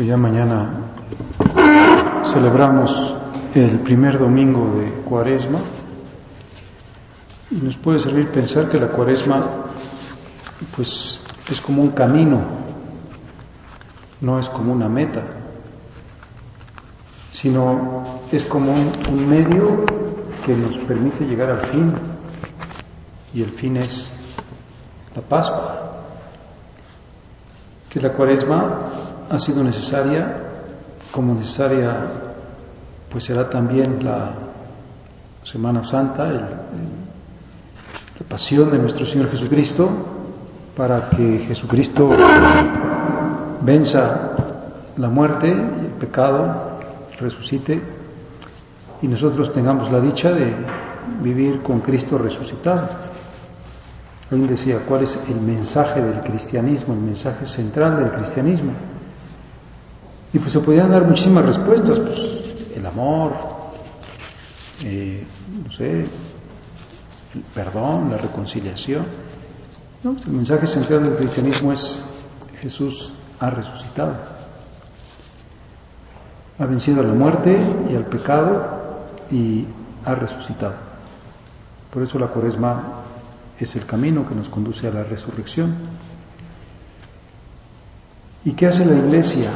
Pues ya mañana celebramos el primer domingo de Cuaresma y nos puede servir pensar que la Cuaresma pues es como un camino, no es como una meta, sino es como un, un medio que nos permite llegar al fin y el fin es la Pascua. Que la Cuaresma ha sido necesaria, como necesaria pues será también la Semana Santa, la pasión de nuestro Señor Jesucristo, para que Jesucristo venza la muerte y el pecado, resucite y nosotros tengamos la dicha de vivir con Cristo resucitado. Alguien decía, ¿cuál es el mensaje del cristianismo, el mensaje central del cristianismo? Y pues se podían dar muchísimas respuestas, pues el amor, eh, no sé, el perdón, la reconciliación. No, el mensaje central del cristianismo es Jesús ha resucitado. Ha vencido a la muerte y al pecado y ha resucitado. Por eso la cuaresma es el camino que nos conduce a la resurrección. ¿Y qué hace la iglesia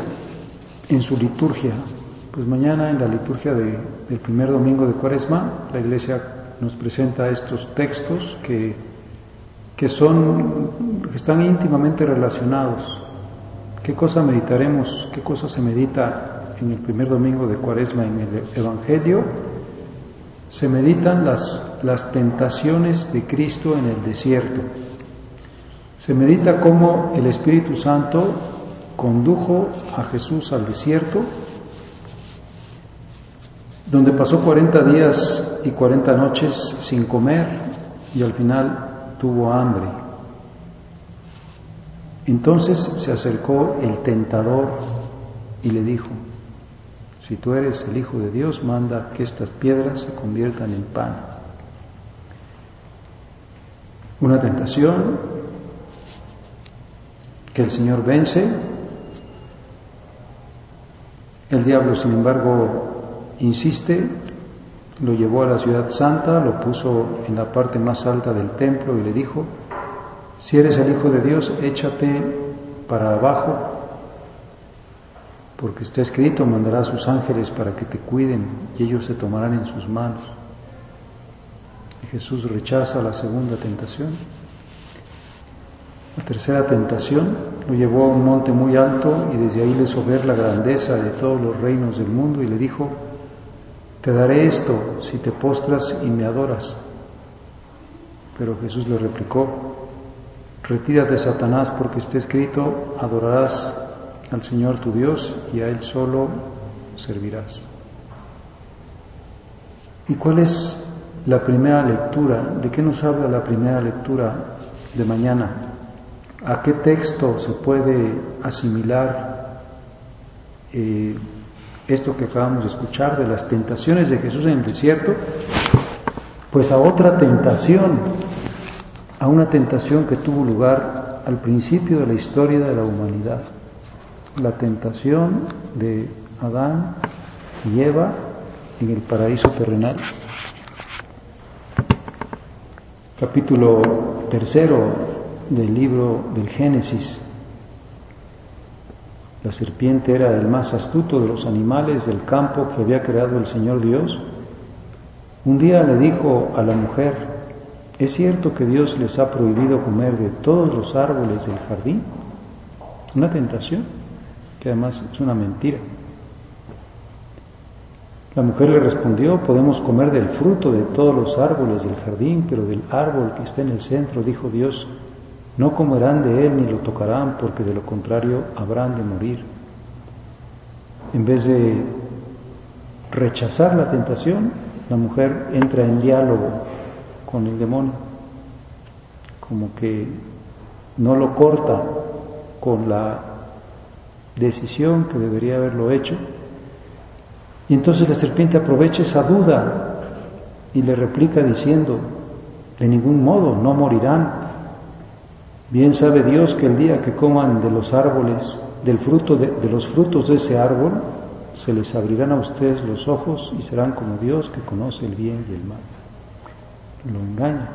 en su liturgia? Pues mañana en la liturgia de, del primer domingo de Cuaresma, la Iglesia nos presenta estos textos que, que son, que están íntimamente relacionados. ¿Qué cosa meditaremos? ¿Qué cosa se medita en el primer domingo de Cuaresma en el Evangelio? Se meditan las, las tentaciones de Cristo en el desierto. Se medita cómo el Espíritu Santo condujo a Jesús al desierto, donde pasó 40 días y 40 noches sin comer y al final tuvo hambre. Entonces se acercó el tentador y le dijo, si tú eres el Hijo de Dios, manda que estas piedras se conviertan en pan. Una tentación que el Señor vence el diablo, sin embargo, insiste, lo llevó a la ciudad santa, lo puso en la parte más alta del templo y le dijo, si eres el Hijo de Dios, échate para abajo, porque está escrito, mandará a sus ángeles para que te cuiden y ellos te tomarán en sus manos. Y Jesús rechaza la segunda tentación. La tercera tentación lo llevó a un monte muy alto y desde ahí le hizo ver la grandeza de todos los reinos del mundo y le dijo, te daré esto si te postras y me adoras. Pero Jesús le replicó, retírate Satanás porque está escrito, adorarás al Señor tu Dios y a Él solo servirás. ¿Y cuál es la primera lectura? ¿De qué nos habla la primera lectura de mañana? ¿A qué texto se puede asimilar eh, esto que acabamos de escuchar de las tentaciones de Jesús en el desierto? Pues a otra tentación, a una tentación que tuvo lugar al principio de la historia de la humanidad, la tentación de Adán y Eva en el paraíso terrenal. Capítulo tercero del libro del Génesis. La serpiente era el más astuto de los animales del campo que había creado el Señor Dios. Un día le dijo a la mujer, ¿es cierto que Dios les ha prohibido comer de todos los árboles del jardín? Una tentación, que además es una mentira. La mujer le respondió, podemos comer del fruto de todos los árboles del jardín, pero del árbol que está en el centro, dijo Dios, no comerán de él ni lo tocarán, porque de lo contrario habrán de morir. En vez de rechazar la tentación, la mujer entra en diálogo con el demonio, como que no lo corta con la decisión que debería haberlo hecho, y entonces la serpiente aprovecha esa duda y le replica diciendo, de ningún modo, no morirán. Bien sabe Dios que el día que coman de los árboles, del fruto de, de los frutos de ese árbol, se les abrirán a ustedes los ojos y serán como Dios que conoce el bien y el mal. Lo engaña.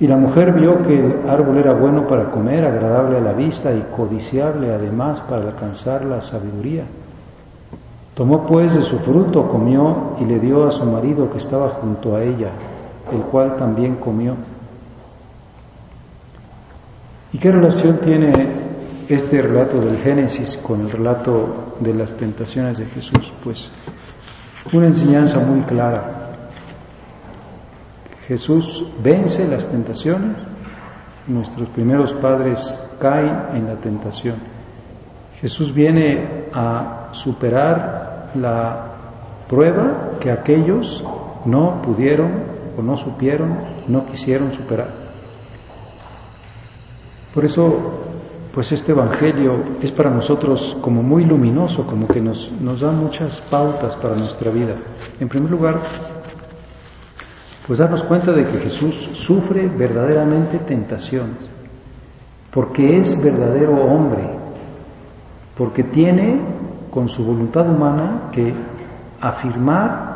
Y la mujer vio que el árbol era bueno para comer, agradable a la vista y codiciable además para alcanzar la sabiduría. Tomó pues de su fruto, comió y le dio a su marido que estaba junto a ella, el cual también comió. ¿Y qué relación tiene este relato del Génesis con el relato de las tentaciones de Jesús? Pues una enseñanza muy clara. Jesús vence las tentaciones, nuestros primeros padres caen en la tentación. Jesús viene a superar la prueba que aquellos no pudieron o no supieron, no quisieron superar. Por eso, pues este Evangelio es para nosotros como muy luminoso, como que nos, nos da muchas pautas para nuestra vida. En primer lugar, pues darnos cuenta de que Jesús sufre verdaderamente tentaciones, porque es verdadero hombre, porque tiene con su voluntad humana que afirmar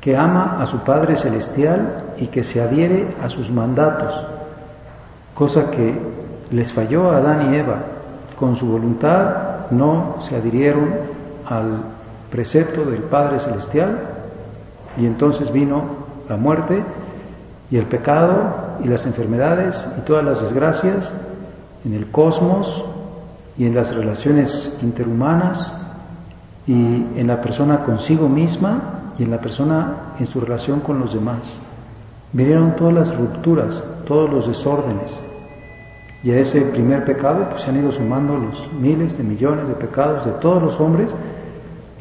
que ama a su Padre Celestial y que se adhiere a sus mandatos, cosa que les falló a Adán y Eva. Con su voluntad no se adhirieron al precepto del Padre Celestial y entonces vino la muerte y el pecado y las enfermedades y todas las desgracias en el cosmos y en las relaciones interhumanas y en la persona consigo misma y en la persona en su relación con los demás. Vinieron todas las rupturas, todos los desórdenes. Y a ese primer pecado pues, se han ido sumando los miles de millones de pecados de todos los hombres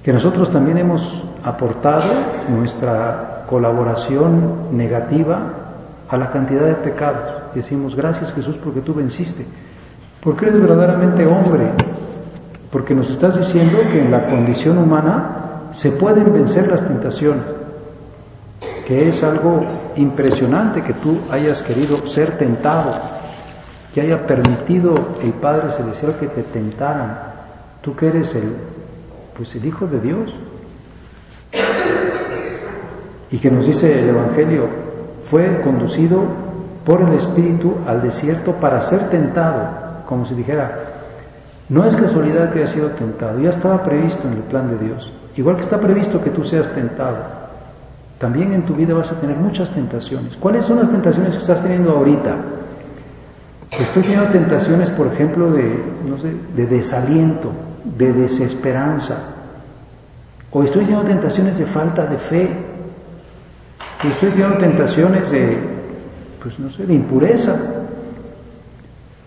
que nosotros también hemos aportado nuestra colaboración negativa a la cantidad de pecados. Decimos, gracias Jesús porque tú venciste. Porque eres verdaderamente hombre, porque nos estás diciendo que en la condición humana se pueden vencer las tentaciones, que es algo impresionante que tú hayas querido ser tentado, que haya permitido el Padre Celestial que te tentaran, tú que eres el, pues el Hijo de Dios, y que nos dice el Evangelio, fue conducido por el Espíritu al desierto para ser tentado como si dijera, no es casualidad que haya sido tentado, ya estaba previsto en el plan de Dios. Igual que está previsto que tú seas tentado, también en tu vida vas a tener muchas tentaciones. ¿Cuáles son las tentaciones que estás teniendo ahorita? Estoy teniendo tentaciones, por ejemplo, de, no sé, de desaliento, de desesperanza. O estoy teniendo tentaciones de falta de fe. O estoy teniendo tentaciones de, pues no sé, de impureza.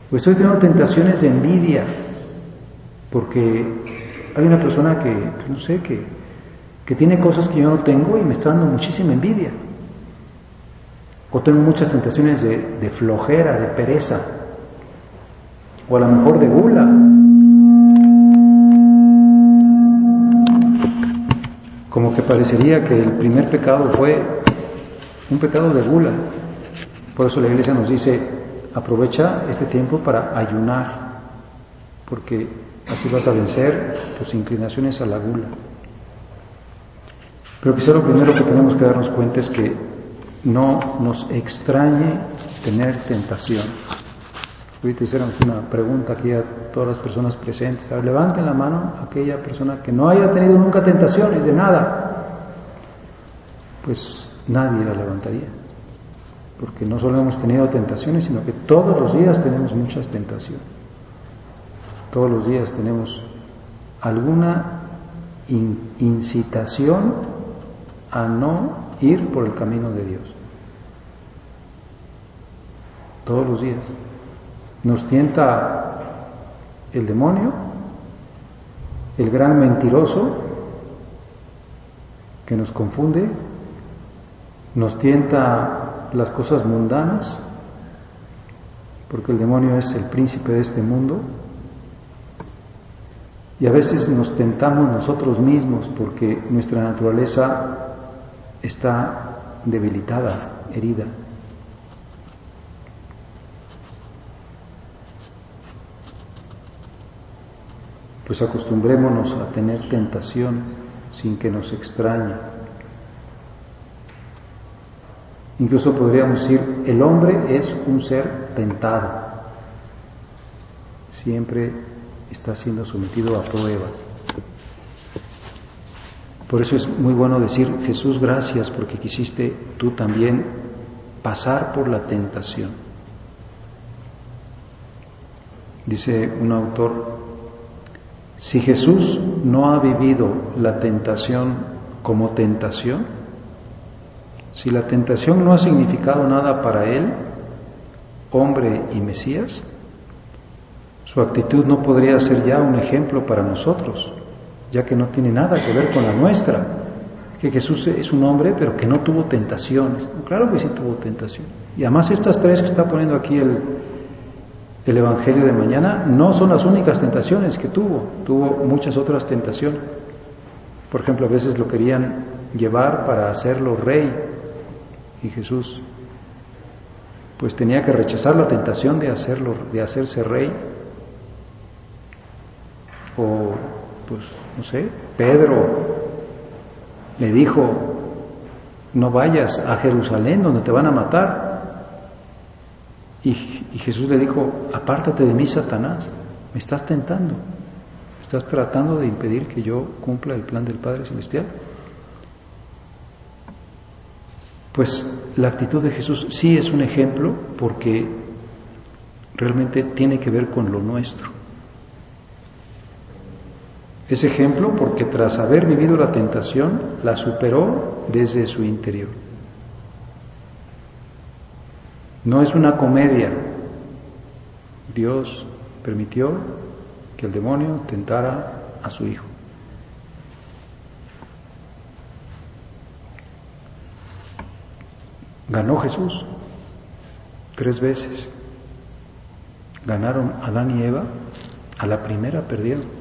Pues estoy teniendo tentaciones de envidia, porque hay una persona que, pues, no sé, que, que tiene cosas que yo no tengo y me está dando muchísima envidia. O tengo muchas tentaciones de, de flojera, de pereza, o a lo mejor de gula. Como que parecería que el primer pecado fue un pecado de gula. Por eso la iglesia nos dice, aprovecha este tiempo para ayunar, porque así vas a vencer tus inclinaciones a la gula. Pero quizá lo primero que tenemos que darnos cuenta es que no nos extrañe tener tentación. Ahorita hicieron una pregunta aquí a todas las personas presentes. levanten la mano aquella persona que no haya tenido nunca tentaciones de nada. Pues nadie la levantaría. Porque no solo hemos tenido tentaciones, sino que todos los días tenemos muchas tentaciones. Todos los días tenemos alguna incitación a no ir por el camino de Dios. Todos los días. Nos tienta el demonio, el gran mentiroso que nos confunde, nos tienta las cosas mundanas, porque el demonio es el príncipe de este mundo, y a veces nos tentamos nosotros mismos porque nuestra naturaleza está debilitada, herida. Pues acostumbrémonos a tener tentación sin que nos extrañe. Incluso podríamos decir, el hombre es un ser tentado. Siempre está siendo sometido a pruebas. Por eso es muy bueno decir, Jesús, gracias porque quisiste tú también pasar por la tentación. Dice un autor, si Jesús no ha vivido la tentación como tentación, si la tentación no ha significado nada para él, hombre y Mesías, su actitud no podría ser ya un ejemplo para nosotros, ya que no tiene nada que ver con la nuestra. Que Jesús es un hombre, pero que no tuvo tentaciones. Claro que sí tuvo tentación. Y además estas tres que está poniendo aquí el, el Evangelio de mañana no son las únicas tentaciones que tuvo, tuvo muchas otras tentaciones. Por ejemplo, a veces lo querían llevar para hacerlo rey y Jesús pues tenía que rechazar la tentación de hacerlo de hacerse rey. O pues no sé, Pedro le dijo, "No vayas a Jerusalén donde te van a matar." Y, Jesús le dijo, apártate de mí, Satanás, me estás tentando, estás tratando de impedir que yo cumpla el plan del Padre Celestial. Pues la actitud de Jesús sí es un ejemplo porque realmente tiene que ver con lo nuestro. Es ejemplo porque tras haber vivido la tentación, la superó desde su interior. No es una comedia. Dios permitió que el demonio tentara a su hijo. Ganó Jesús tres veces. Ganaron Adán y Eva, a la primera perdieron.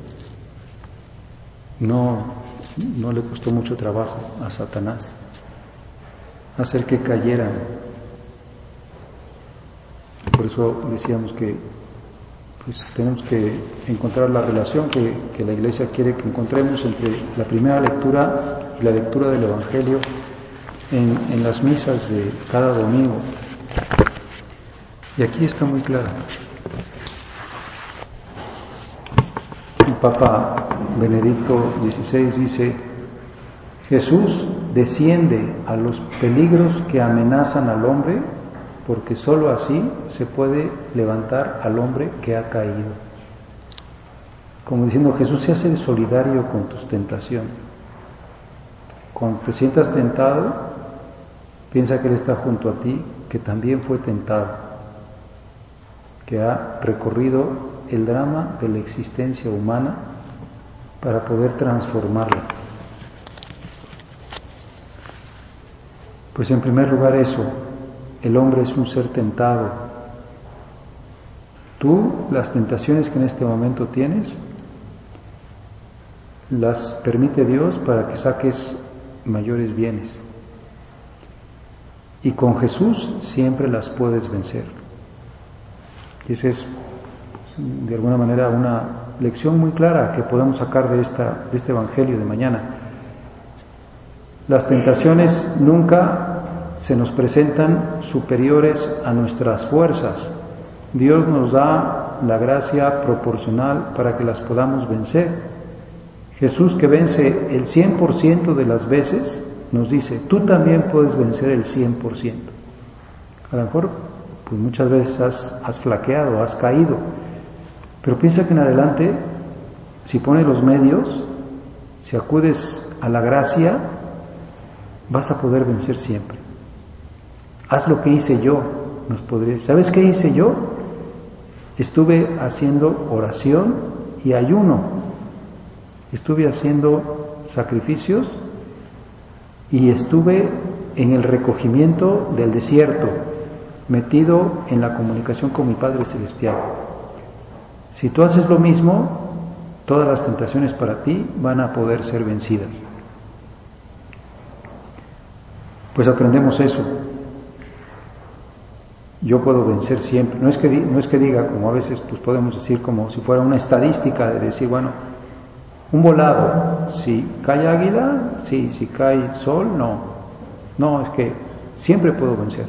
No, no le costó mucho trabajo a Satanás hacer que cayeran por eso decíamos que pues, tenemos que encontrar la relación que, la Iglesia quiere que encontremos entre la primera lectura y la lectura del Evangelio en, en las misas de cada domingo. Y aquí está muy claro. Papa Benedicto XVI dice, Jesús desciende a los peligros que amenazan al hombre porque sólo así se puede levantar al hombre que ha caído. Como diciendo, Jesús se hace solidario con tus tentaciones. Cuando te sientas tentado, piensa que Él está junto a ti, que también fue tentado, que ha recorrido el drama de la existencia humana para poder transformarla. Pues en primer lugar eso, el hombre es un ser tentado. Tú, las tentaciones que en este momento tienes, las permite Dios para que saques mayores bienes. Y con Jesús siempre las puedes vencer. Y esa es, de alguna manera, una lección muy clara que podemos sacar de, esta, de este Evangelio de mañana. Las tentaciones nunca se nos presentan superiores a nuestras fuerzas. Dios nos da la gracia proporcional para que las podamos vencer. Jesús que vence el 100% de las veces, nos dice, tú también puedes vencer el 100%. A lo mejor, pues muchas veces has, has flaqueado, has caído, pero piensa que en adelante, si pones los medios, si acudes a la gracia, vas a poder vencer siempre. Haz lo que hice yo, nos podría. ¿Sabes qué hice yo? Estuve haciendo oración y ayuno. Estuve haciendo sacrificios y estuve en el recogimiento del desierto, metido en la comunicación con mi Padre Celestial. Si tú haces lo mismo, todas las tentaciones para ti van a poder ser vencidas. Pues aprendemos eso. Yo puedo vencer siempre. No es que, no es que diga, como a veces pues podemos decir, como si fuera una estadística de decir, bueno, un volado, si cae águila, sí, si cae sol, no. No, es que siempre puedo vencer.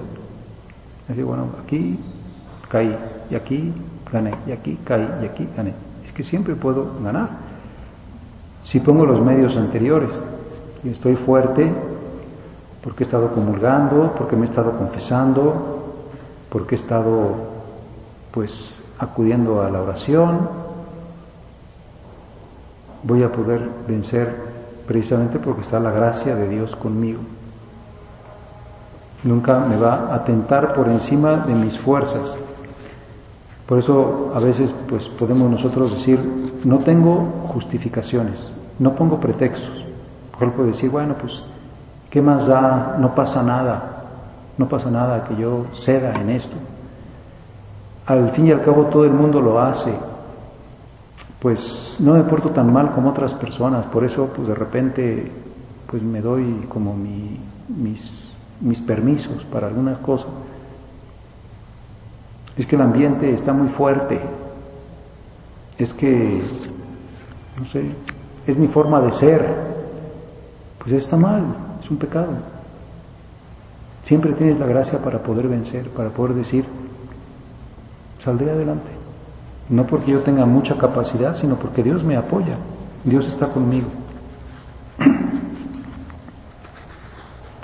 Es decir, bueno, aquí caí, y aquí gané, y aquí caí, y aquí gané. Es que siempre puedo ganar. Si pongo los medios anteriores y estoy fuerte, porque he estado comulgando, porque me he estado confesando, porque he estado pues acudiendo a la oración, voy a poder vencer precisamente porque está la gracia de Dios conmigo. Nunca me va a tentar por encima de mis fuerzas. Por eso a veces pues podemos nosotros decir, no tengo justificaciones, no pongo pretextos. Por ejemplo, decir, bueno, pues ¿Qué más da? No pasa nada, no pasa nada que yo ceda en esto. Al fin y al cabo todo el mundo lo hace. Pues no me porto tan mal como otras personas, por eso pues de repente pues me doy como mis, mis permisos para algunas cosas. Es que el ambiente está muy fuerte, es que, no sé, es mi forma de ser, pues está mal, es un pecado. Siempre tienes la gracia para poder vencer, para poder decir, saldré adelante. No porque yo tenga mucha capacidad, sino porque Dios me apoya, Dios está conmigo.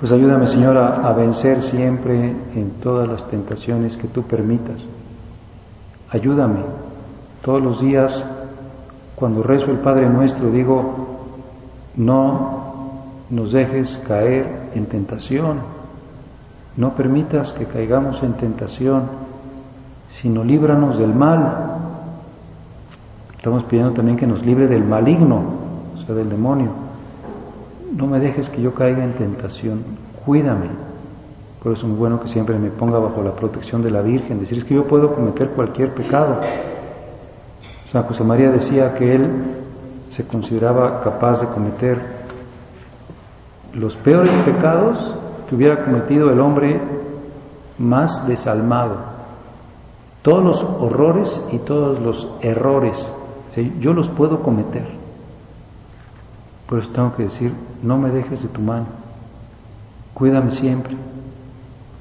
Pues ayúdame, Señor, a, vencer siempre en todas las tentaciones que tú permitas. Ayúdame. Todos los días, cuando rezo el Padre Nuestro, digo, no nos dejes caer en tentación. No permitas que caigamos en tentación, sino líbranos del mal. Estamos pidiendo también que nos libre del maligno, o sea, del demonio. No me dejes que yo caiga en tentación, cuídame. Por eso es muy bueno que siempre me ponga bajo la protección de la Virgen, decir es que yo puedo cometer cualquier pecado. San José María decía que él se consideraba capaz de cometer los peores pecados que hubiera cometido el hombre más desalmado. Todos los horrores y todos los errores, yo los puedo cometer. Por eso tengo que decir, no me dejes de tu mano, cuídame siempre.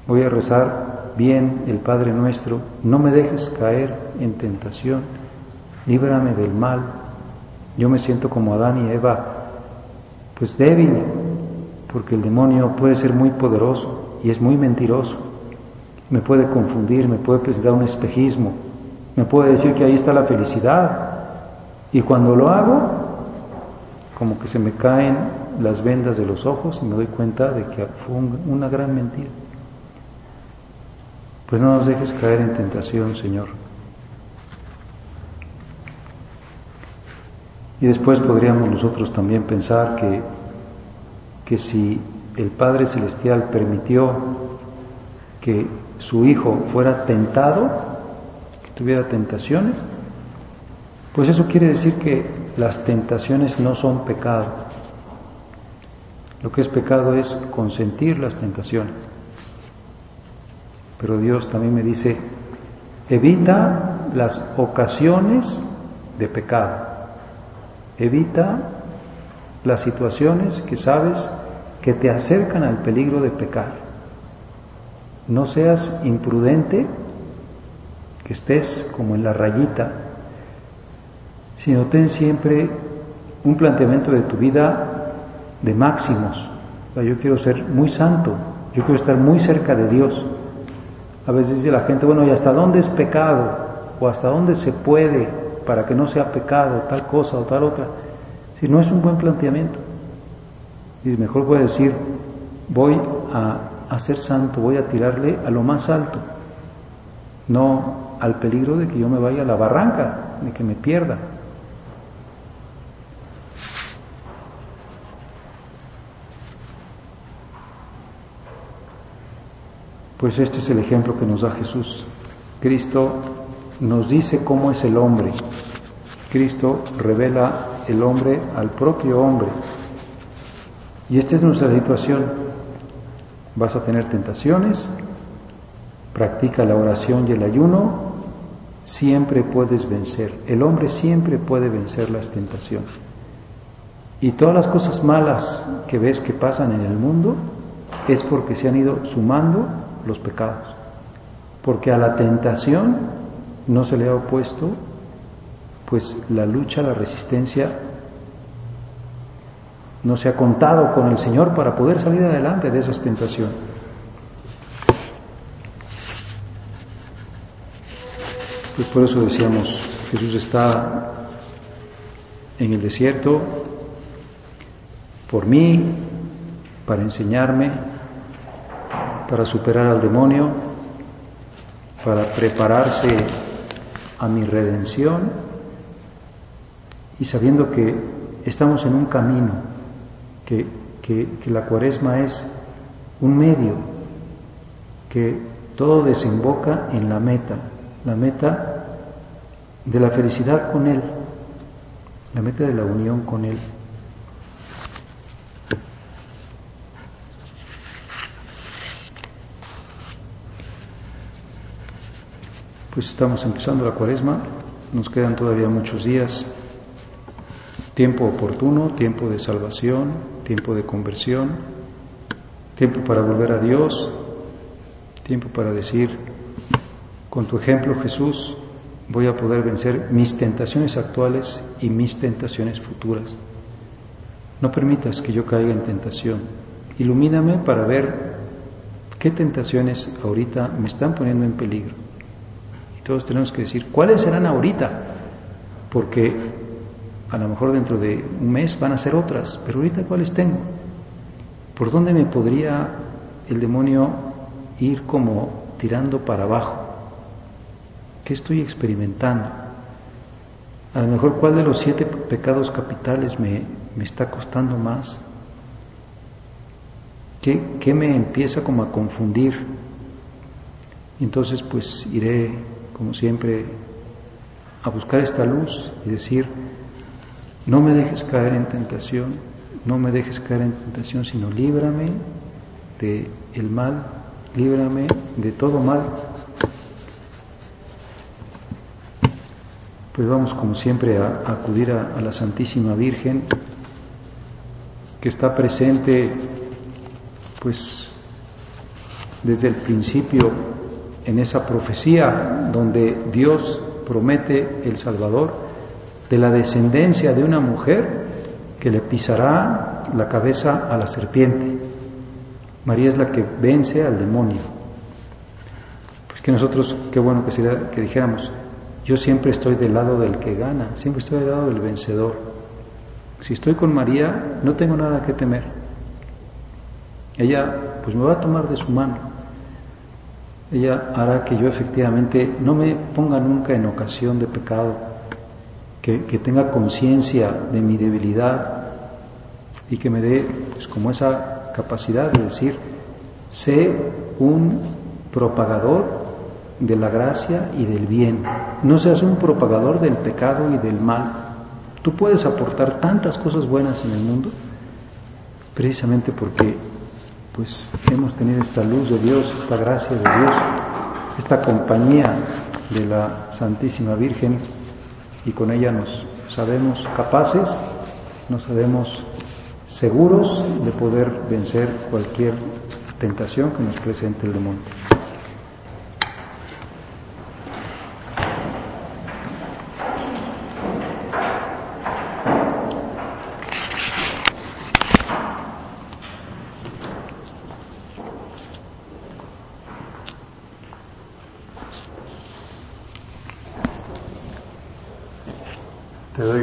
Voy a rezar bien el Padre nuestro, no me dejes caer en tentación, líbrame del mal. Yo me siento como Adán y Eva, pues débil, porque el demonio puede ser muy poderoso y es muy mentiroso. Me puede confundir, me puede presentar un espejismo, me puede decir que ahí está la felicidad. Y cuando lo hago, como que se me caen las vendas de los ojos y me doy cuenta de que fue una gran mentira. Pues no nos dejes caer en tentación, Señor. Y después podríamos nosotros también pensar que que si el Padre Celestial permitió que su Hijo fuera tentado, que tuviera tentaciones, pues eso quiere decir que las tentaciones no son pecado. Lo que es pecado es consentir las tentaciones. pero Dios también me dice, evita las ocasiones de pecado, evita las situaciones que sabes que te acercan al peligro de pecar. No seas imprudente, que estés como en la rayita, sino ten siempre un planteamiento de tu vida de máximos. Yo quiero ser muy santo, yo quiero estar muy cerca de Dios. A veces dice la gente, bueno, ¿y hasta dónde es pecado? ¿O hasta dónde se puede para que no sea pecado tal cosa o tal otra? Si no es un buen planteamiento. Y mejor puede decir, voy a, a ser santo, voy a tirarle a lo más alto, no al peligro de que yo me vaya a la barranca, de que me pierda. Pues este es el ejemplo que nos da Jesús. Cristo nos dice cómo es el hombre. Cristo revela el hombre al propio hombre. Y esta es nuestra situación. Vas a tener tentaciones, practica la oración y el ayuno, siempre puedes vencer. El hombre siempre puede vencer las tentaciones. Y todas las cosas malas que ves que pasan en el mundo es porque se han ido sumando los pecados. Porque a la tentación no se le ha opuesto pues la lucha, la resistencia no se ha contado con el Señor para poder salir adelante de esas tentaciones. Pues por eso decíamos, Jesús está en el desierto por mí, para enseñarme, para superar al demonio, para prepararse a mi redención y sabiendo que estamos en un camino, que, que, la cuaresma es un medio, que todo desemboca en la meta, la meta de la felicidad con Él, la meta de la unión con Él. Pues estamos empezando la cuaresma, nos quedan todavía muchos días, tiempo oportuno, tiempo de salvación, tiempo de conversión, tiempo para volver a Dios, tiempo para decir, con tu ejemplo Jesús, voy a poder vencer mis tentaciones actuales y mis tentaciones futuras. No permitas que yo caiga en tentación. Ilumíname para ver qué tentaciones ahorita me están poniendo en peligro todos tenemos que decir, ¿cuáles serán ahorita? Porque a lo mejor dentro de un mes van a ser otras, pero ahorita ¿cuáles tengo? ¿Por dónde me podría el demonio ir como tirando para abajo? ¿Qué estoy experimentando? A lo mejor cuál de los siete pecados capitales me, me está costando más. ¿Qué, ¿Qué, me empieza como a confundir? Entonces pues iré como siempre, a buscar esta luz y decir, no me dejes caer en tentación, no me dejes caer en tentación, sino líbrame de el mal, líbrame de todo mal. Pues vamos como siempre a, acudir a la Santísima Virgen que está presente pues desde el principio en esa profecía donde Dios promete el Salvador de la descendencia de una mujer que le pisará la cabeza a la serpiente. María es la que vence al demonio. Pues que nosotros, qué bueno que sería que dijéramos, yo siempre estoy del lado del que gana, siempre estoy del lado del vencedor. Si estoy con María, no tengo nada que temer. Ella, pues me va a tomar de su mano ella hará que yo efectivamente no me ponga nunca en ocasión de pecado, que, tenga conciencia de mi debilidad y que me dé pues, como esa capacidad de decir, sé un propagador de la gracia y del bien, no seas un propagador del pecado y del mal. Tú puedes aportar tantas cosas buenas en el mundo precisamente porque pues hemos tenido esta luz de Dios, esta gracia de Dios, esta compañía de la Santísima Virgen y con ella nos sabemos capaces, nos sabemos seguros de poder vencer cualquier tentación que nos presente el demonio. Te doy